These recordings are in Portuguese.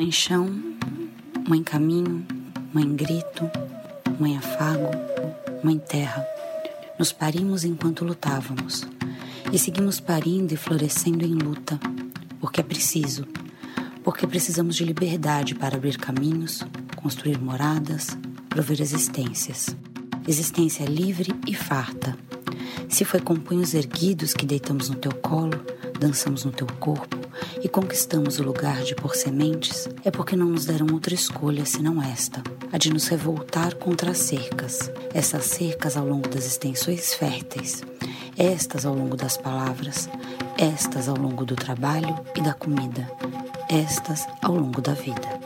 Mãe chão, mãe caminho, mãe grito, mãe afago, mãe terra. Nos parimos enquanto lutávamos e seguimos parindo e florescendo em luta, porque é preciso, porque precisamos de liberdade para abrir caminhos, construir moradas, prover existências. Existência livre e farta. Se foi com punhos erguidos que deitamos no teu colo, dançamos no teu corpo, e conquistamos o lugar de por sementes, é porque não nos deram outra escolha senão esta, a de nos revoltar contra as cercas, essas cercas ao longo das extensões férteis, estas ao longo das palavras, estas ao longo do trabalho e da comida, estas ao longo da vida.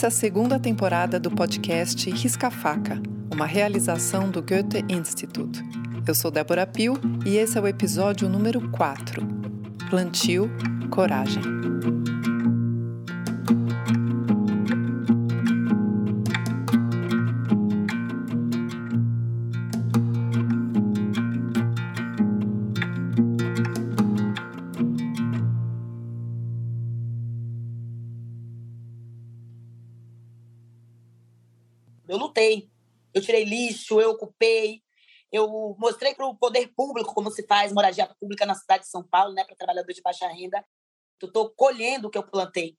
Essa é a segunda temporada do podcast Risca Faca, uma realização do Goethe Institut. Eu sou Débora Pio e esse é o episódio número 4. Plantio, coragem. Tirei lixo, eu ocupei, eu mostrei para o poder público como se faz moradia pública na cidade de São Paulo, né, para trabalhadores de baixa renda. Eu estou colhendo o que eu plantei.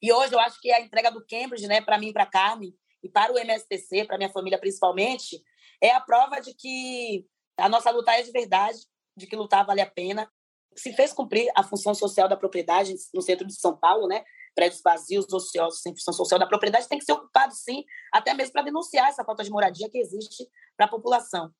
E hoje eu acho que a entrega do Cambridge, né, para mim, para Carmen e para o MSTC, para minha família principalmente, é a prova de que a nossa luta é de verdade, de que lutar vale a pena. Se fez cumprir a função social da propriedade no centro de São Paulo, né? prédios vazios, ociosos, sem função social da propriedade, tem que ser ocupado, sim, até mesmo para denunciar essa falta de moradia que existe para a população.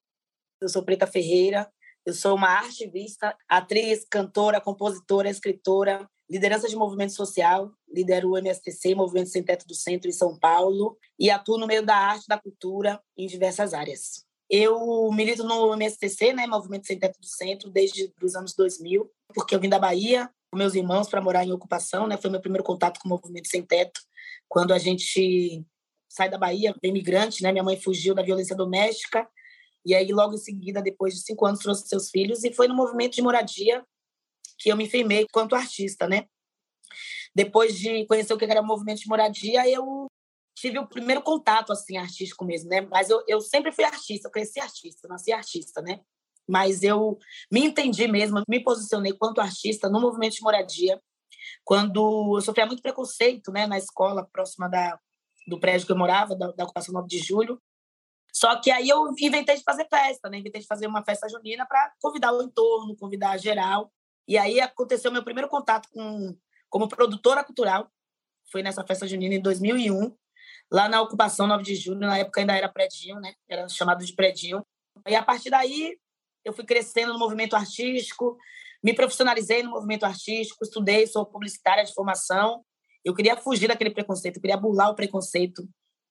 Eu sou Preta Ferreira, eu sou uma artivista, atriz, cantora, compositora, escritora, liderança de movimento social, lidero o MSTC, Movimento Sem Teto do Centro, em São Paulo, e atuo no meio da arte, da cultura, em diversas áreas. Eu milito no MSTC, né, Movimento Sem Teto do Centro, desde os anos 2000, porque eu vim da Bahia, com meus irmãos para morar em ocupação, né? Foi meu primeiro contato com o movimento sem teto, quando a gente sai da Bahia, bem migrante, né? Minha mãe fugiu da violência doméstica e aí logo em seguida, depois de cinco anos, trouxe seus filhos e foi no movimento de moradia que eu me firmei quanto artista, né? Depois de conhecer o que era o movimento de moradia, eu tive o primeiro contato assim artístico mesmo, né? Mas eu, eu sempre fui artista, eu cresci artista, nasci artista, né? mas eu me entendi mesmo, me posicionei quanto artista no movimento de moradia, quando eu sofria muito preconceito né, na escola próxima da, do prédio que eu morava, da, da ocupação 9 de julho. Só que aí eu inventei de fazer festa, né? inventei de fazer uma festa junina para convidar o entorno, convidar geral. E aí aconteceu meu primeiro contato com como produtora cultural, foi nessa festa junina em 2001, lá na ocupação 9 de julho, na época ainda era predinho, né? Era chamado de predinho. E a partir daí eu fui crescendo no movimento artístico, me profissionalizei no movimento artístico, estudei, sou publicitária de formação. Eu queria fugir daquele preconceito, eu queria burlar o preconceito,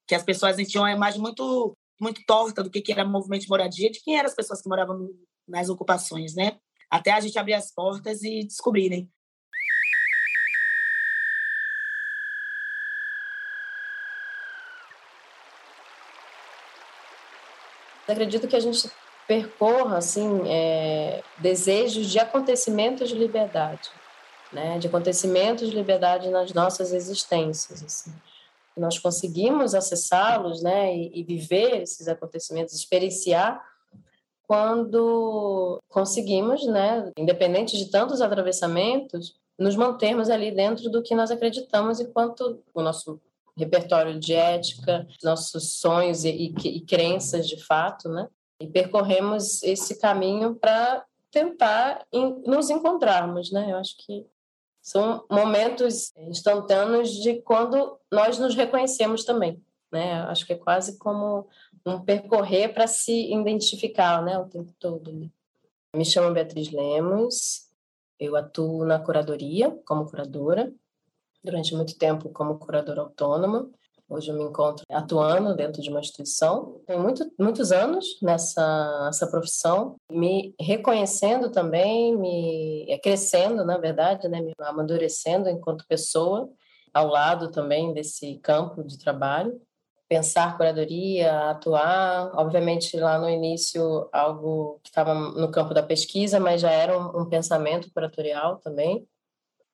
que as pessoas tinham uma imagem muito muito torta do que era movimento de moradia, de quem eram as pessoas que moravam nas ocupações, né? Até a gente abrir as portas e descobrirem. Acredito que a gente percorra assim é, desejos de acontecimentos de liberdade, né? De acontecimentos de liberdade nas nossas existências. Assim. Nós conseguimos acessá-los, né? E, e viver esses acontecimentos, experienciar quando conseguimos, né? Independente de tantos atravessamentos, nos mantermos ali dentro do que nós acreditamos enquanto o nosso repertório de ética, nossos sonhos e, e, e crenças de fato, né? E percorremos esse caminho para tentar nos encontrarmos, né? Eu acho que são momentos instantâneos de quando nós nos reconhecemos também, né? Eu acho que é quase como um percorrer para se identificar, né, o tempo todo. Né? Me chamo Beatriz Lemos, eu atuo na curadoria como curadora, durante muito tempo como curadora autônoma, Hoje eu me encontro atuando dentro de uma instituição. Tenho muito, muitos anos nessa, nessa profissão, me reconhecendo também, me crescendo, na verdade, né, me amadurecendo enquanto pessoa, ao lado também desse campo de trabalho. Pensar curadoria, atuar, obviamente lá no início algo que estava no campo da pesquisa, mas já era um, um pensamento curatorial também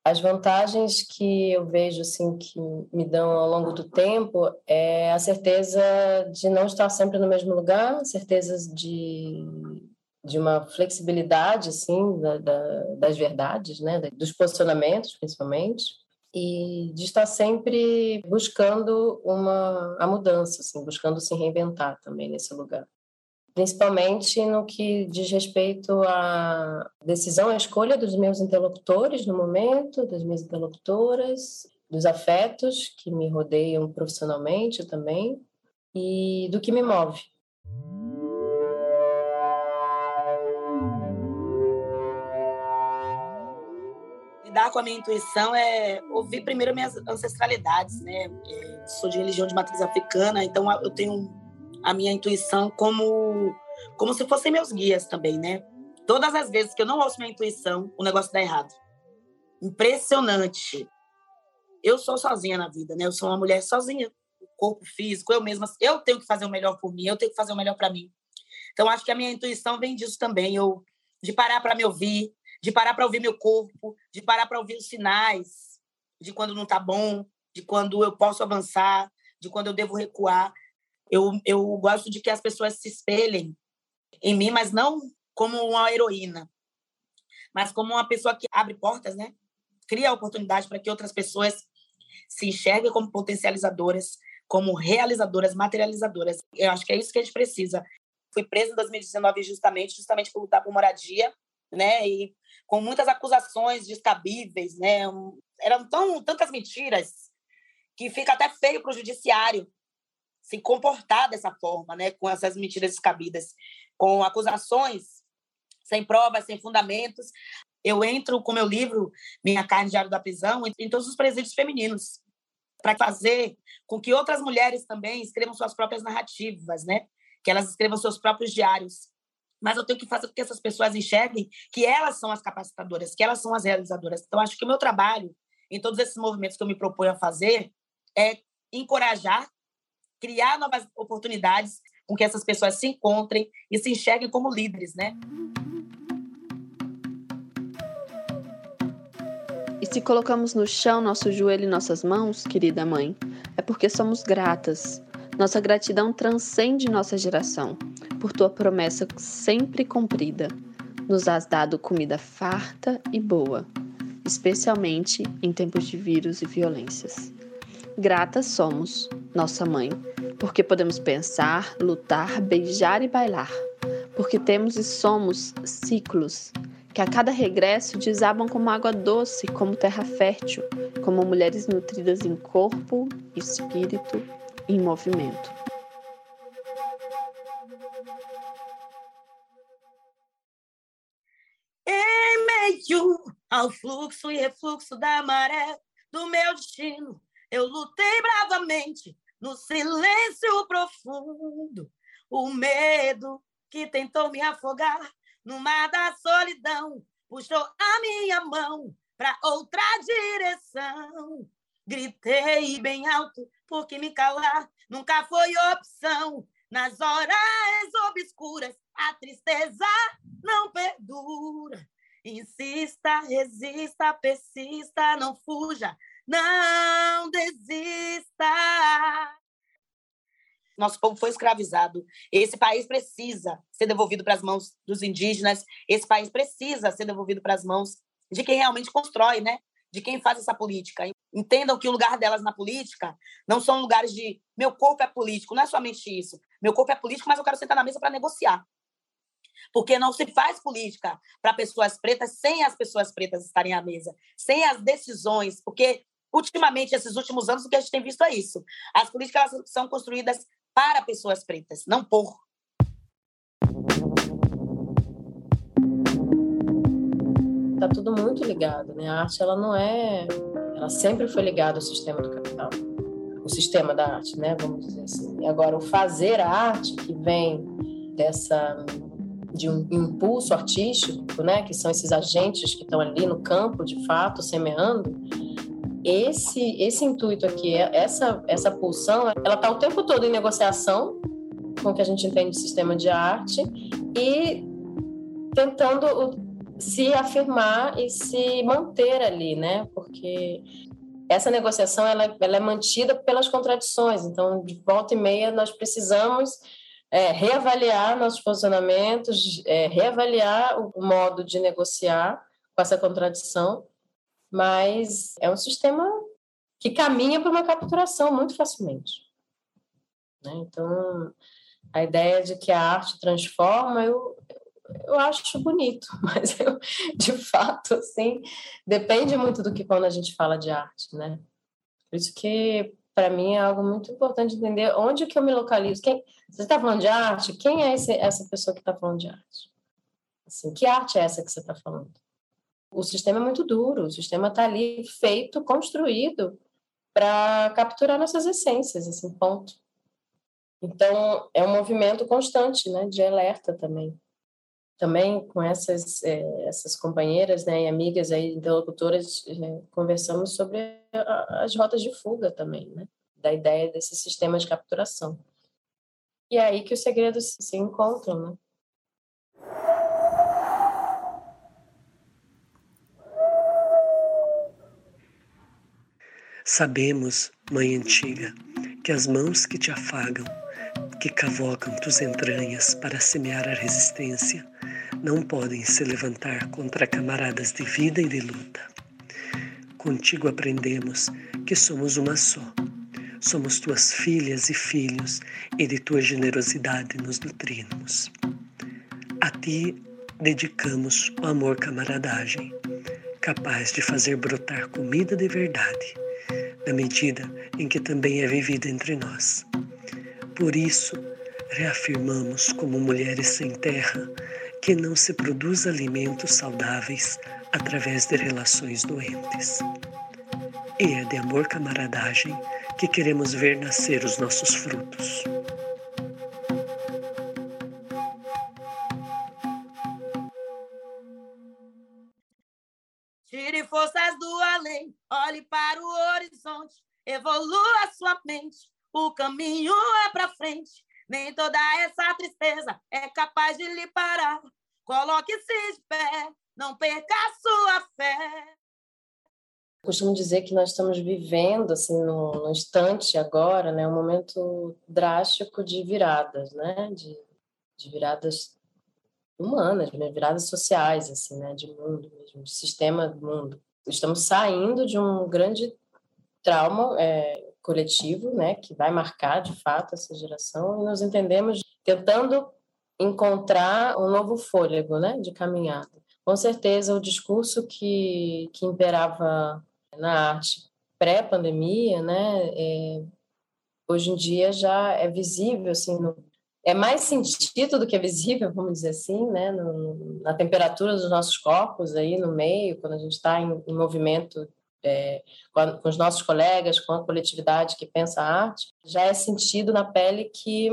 as vantagens que eu vejo assim que me dão ao longo do tempo é a certeza de não estar sempre no mesmo lugar, certezas de, de uma flexibilidade assim da, da, das verdades, né, dos posicionamentos principalmente e de estar sempre buscando uma a mudança, assim, buscando se reinventar também nesse lugar principalmente no que diz respeito à decisão, à escolha dos meus interlocutores no momento, das minhas interlocutoras, dos afetos que me rodeiam profissionalmente também e do que me move. Lidar com a minha intuição é ouvir primeiro minhas ancestralidades, né? Eu sou de religião de matriz africana, então eu tenho a minha intuição como como se fossem meus guias também, né? Todas as vezes que eu não ouço minha intuição, o negócio dá errado. Impressionante. Eu sou sozinha na vida, né? Eu sou uma mulher sozinha, o corpo físico, eu mesma, eu tenho que fazer o melhor por mim, eu tenho que fazer o melhor para mim. Então acho que a minha intuição vem disso também, eu de parar para me ouvir, de parar para ouvir meu corpo, de parar para ouvir os sinais de quando não tá bom, de quando eu posso avançar, de quando eu devo recuar. Eu, eu gosto de que as pessoas se espelhem em mim, mas não como uma heroína, mas como uma pessoa que abre portas, né? Cria oportunidade para que outras pessoas se enxerguem como potencializadoras, como realizadoras, materializadoras. Eu acho que é isso que a gente precisa. Fui presa em 2019 justamente, justamente por lutar por moradia, né? E com muitas acusações descabíveis, né? Eram tão tantas mentiras que fica até feio para o judiciário se comportar dessa forma, né, com essas mentiras descabidas, com acusações sem provas, sem fundamentos. Eu entro com meu livro Minha Carne Diário da Prisão em todos os presídios femininos para fazer com que outras mulheres também escrevam suas próprias narrativas, né? Que elas escrevam seus próprios diários. Mas eu tenho que fazer com que essas pessoas enxerguem que elas são as capacitadoras, que elas são as realizadoras. Então, acho que o meu trabalho, em todos esses movimentos que eu me proponho a fazer, é encorajar criar novas oportunidades com que essas pessoas se encontrem e se enxerguem como líderes, né? E se colocamos no chão nosso joelho e nossas mãos, querida mãe, é porque somos gratas. Nossa gratidão transcende nossa geração, por tua promessa sempre cumprida. Nos has dado comida farta e boa, especialmente em tempos de vírus e violências. Gratas somos, nossa mãe, porque podemos pensar, lutar, beijar e bailar, porque temos e somos ciclos que a cada regresso desabam como água doce, como terra fértil, como mulheres nutridas em corpo, espírito e movimento. Em meio ao fluxo e refluxo da maré do meu destino, eu lutei bravamente no silêncio profundo, o medo que tentou me afogar no mar da solidão puxou a minha mão para outra direção. Gritei bem alto, porque me calar nunca foi opção. Nas horas obscuras, a tristeza não perdura. Insista, resista, persista, não fuja, não desista. Nosso povo foi escravizado. Esse país precisa ser devolvido para as mãos dos indígenas. Esse país precisa ser devolvido para as mãos de quem realmente constrói, né? De quem faz essa política. Entendam que o lugar delas na política não são lugares de meu corpo é político, não é somente isso. Meu corpo é político, mas eu quero sentar na mesa para negociar. Porque não se faz política para pessoas pretas sem as pessoas pretas estarem à mesa, sem as decisões, porque ultimamente, esses últimos anos, o que a gente tem visto é isso. As políticas são construídas para pessoas pretas, não por. Está tudo muito ligado, né? A arte, ela não é... Ela sempre foi ligada ao sistema do capital. o sistema da arte, né? Vamos dizer assim. E agora o fazer a arte que vem dessa de um impulso artístico, né? Que são esses agentes que estão ali no campo, de fato, semeando. Esse esse intuito aqui, essa essa pulsão, ela está o tempo todo em negociação com o que a gente entende de sistema de arte e tentando se afirmar e se manter ali, né? Porque essa negociação ela, ela é mantida pelas contradições. Então, de volta e meia, nós precisamos é, reavaliar nossos posicionamentos, é, reavaliar o modo de negociar com essa contradição, mas é um sistema que caminha para uma capturação muito facilmente. Né? Então, a ideia de que a arte transforma, eu, eu acho bonito, mas eu, de fato, assim, depende muito do que quando a gente fala de arte, né? Por isso que, para mim, é algo muito importante entender onde que eu me localizo. Quem, você está falando de arte? Quem é esse, essa pessoa que está falando de arte? Assim, que arte é essa que você está falando? O sistema é muito duro, o sistema está ali feito, construído para capturar nossas essências, assim, ponto. Então, é um movimento constante, né, de alerta também também com essas é, essas companheiras né, e amigas aí interlocutoras é, conversamos sobre a, as rotas de fuga também né, da ideia desse sistema de capturação e é aí que os segredos se encontram né? Sabemos, Mãe Antiga, que as mãos que te afagam, que cavocam tuas entranhas para semear a resistência, não podem se levantar contra camaradas de vida e de luta. Contigo aprendemos que somos uma só. Somos tuas filhas e filhos, e de tua generosidade nos nutrimos. A ti dedicamos o amor camaradagem, capaz de fazer brotar comida de verdade, na medida em que também é vivida entre nós. Por isso, reafirmamos como mulheres sem terra que não se produz alimentos saudáveis através de relações doentes. E é de amor camaradagem que queremos ver nascer os nossos frutos. Horizonte, evolua sua mente, o caminho é para frente. Nem toda essa tristeza é capaz de lhe parar. Coloque-se de pé, não perca sua fé. Costumo dizer que nós estamos vivendo, assim, no, no instante agora, né, um momento drástico de viradas, né, de, de viradas humanas, né, viradas sociais, assim, né, de mundo mesmo, de sistema do mundo. Estamos saindo de um grande trauma é, coletivo, né, que vai marcar de fato essa geração, e nos entendemos tentando encontrar um novo fôlego, né, de caminhada. Com certeza, o discurso que, que imperava na arte pré-pandemia, né, é, hoje em dia já é visível, assim, no, é mais sentido do que é visível, vamos dizer assim, né, no, na temperatura dos nossos corpos aí no meio, quando a gente está em, em, movimento é, com, a, com os nossos colegas, com a coletividade que pensa a arte, já é sentido na pele que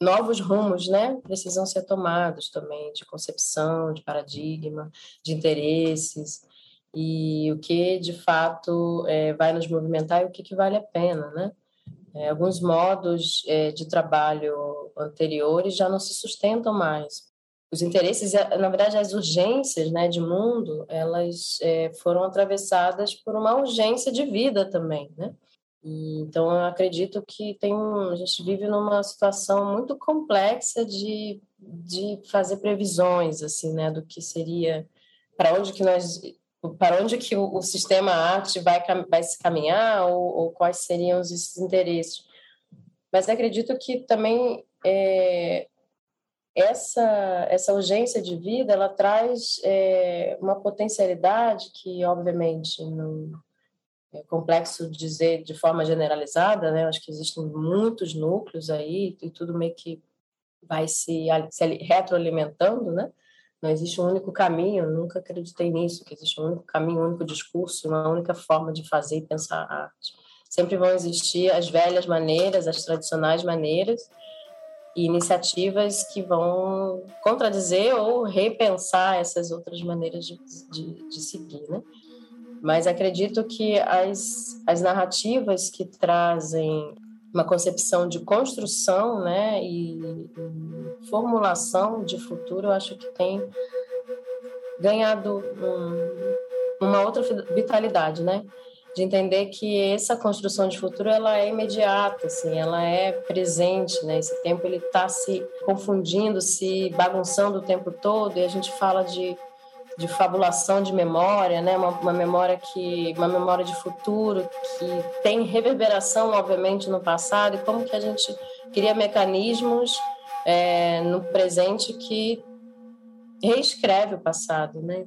novos rumos, né, precisam ser tomados também de concepção, de paradigma, de interesses e o que de fato é, vai nos movimentar e o que, que vale a pena, né? É, alguns modos é, de trabalho anteriores já não se sustentam mais. Os interesses, é, na verdade, as urgências, né, de mundo, elas é, foram atravessadas por uma urgência de vida também, né? E, então, eu acredito que tem um, a gente vive numa situação muito complexa de, de fazer previsões, assim, né, do que seria, para onde que nós, para onde que o, o sistema arte vai, vai se caminhar ou, ou quais seriam esses interesses. Mas acredito que também é, essa essa urgência de vida ela traz é, uma potencialidade que obviamente não é complexo dizer de forma generalizada, né? Acho que existem muitos núcleos aí e tudo meio que vai se, se retroalimentando, né? Não existe um único caminho, nunca acreditei nisso, que existe um único caminho, um único discurso, uma única forma de fazer e pensar a arte. sempre vão existir as velhas maneiras, as tradicionais maneiras, e iniciativas que vão contradizer ou repensar essas outras maneiras de, de, de seguir, né? Mas acredito que as, as narrativas que trazem uma concepção de construção, né, e, e formulação de futuro, eu acho que tem ganhado um, uma outra vitalidade, né? De entender que essa construção de futuro ela é imediata, assim, ela é presente, né? Esse tempo ele está se confundindo, se bagunçando o tempo todo e a gente fala de, de fabulação de memória, né? Uma, uma memória que uma memória de futuro que tem reverberação, obviamente, no passado e como que a gente cria mecanismos é, no presente que reescreve o passado, né?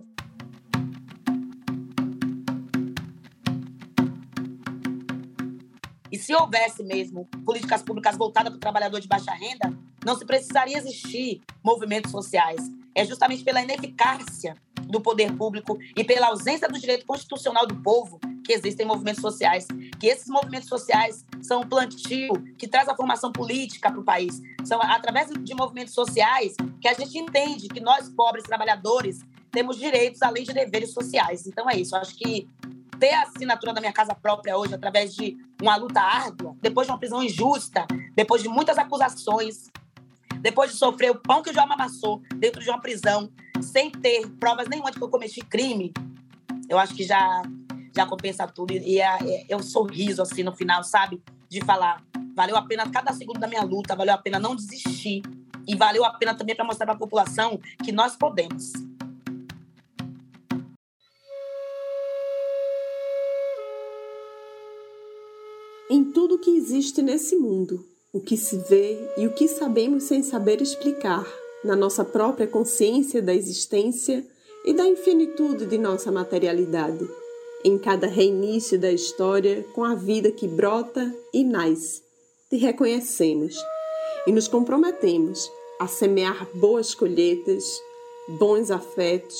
E se houvesse mesmo políticas públicas voltadas para o trabalhador de baixa renda, não se precisaria existir movimentos sociais. É justamente pela ineficácia do poder público e pela ausência do direito constitucional do povo que existem movimentos sociais. Que esses movimentos sociais são um plantio que traz a formação política para o país. São através de movimentos sociais que a gente entende que nós, pobres trabalhadores, temos direitos além de deveres sociais. Então é isso. Acho que ter a assinatura da minha casa própria hoje através de uma luta árdua, depois de uma prisão injusta, depois de muitas acusações, depois de sofrer o pão que o João amassou dentro de uma prisão, sem ter provas nenhuma de que eu cometi crime, eu acho que já já compensa tudo. E é, é, é o sorriso, assim, no final, sabe? De falar, valeu a pena cada segundo da minha luta, valeu a pena não desistir. E valeu a pena também para mostrar para a população que nós podemos. Em tudo que existe nesse mundo, o que se vê e o que sabemos sem saber explicar, na nossa própria consciência da existência e da infinitude de nossa materialidade, em cada reinício da história com a vida que brota e nasce, te reconhecemos e nos comprometemos a semear boas colheitas, bons afetos,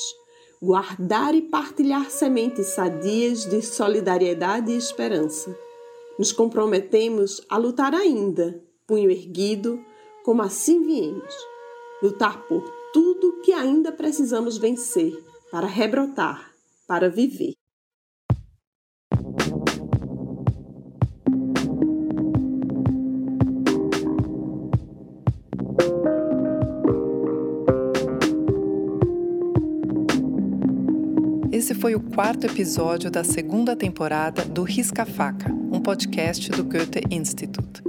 guardar e partilhar sementes sadias de solidariedade e esperança nos comprometemos a lutar ainda, punho erguido, como assim viemos. Lutar por tudo que ainda precisamos vencer para rebrotar, para viver. Esse foi o quarto episódio da segunda temporada do Risca Faca, um podcast do Goethe Institut.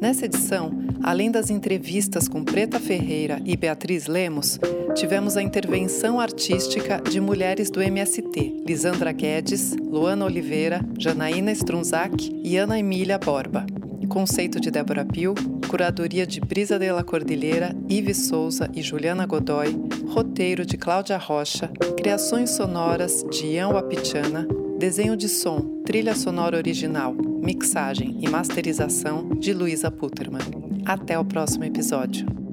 Nessa edição, além das entrevistas com Preta Ferreira e Beatriz Lemos, tivemos a intervenção artística de mulheres do MST, Lisandra Guedes, Luana Oliveira, Janaína Strunzak e Ana Emília Borba. Conceito de Débora Pio, curadoria de Brisa de la Cordilheira, Ives Souza e Juliana Godoy, roteiro de Cláudia Rocha, criações sonoras de Ian Wapichana, desenho de som, trilha sonora original, mixagem e masterização de Luísa Putterman. Até o próximo episódio.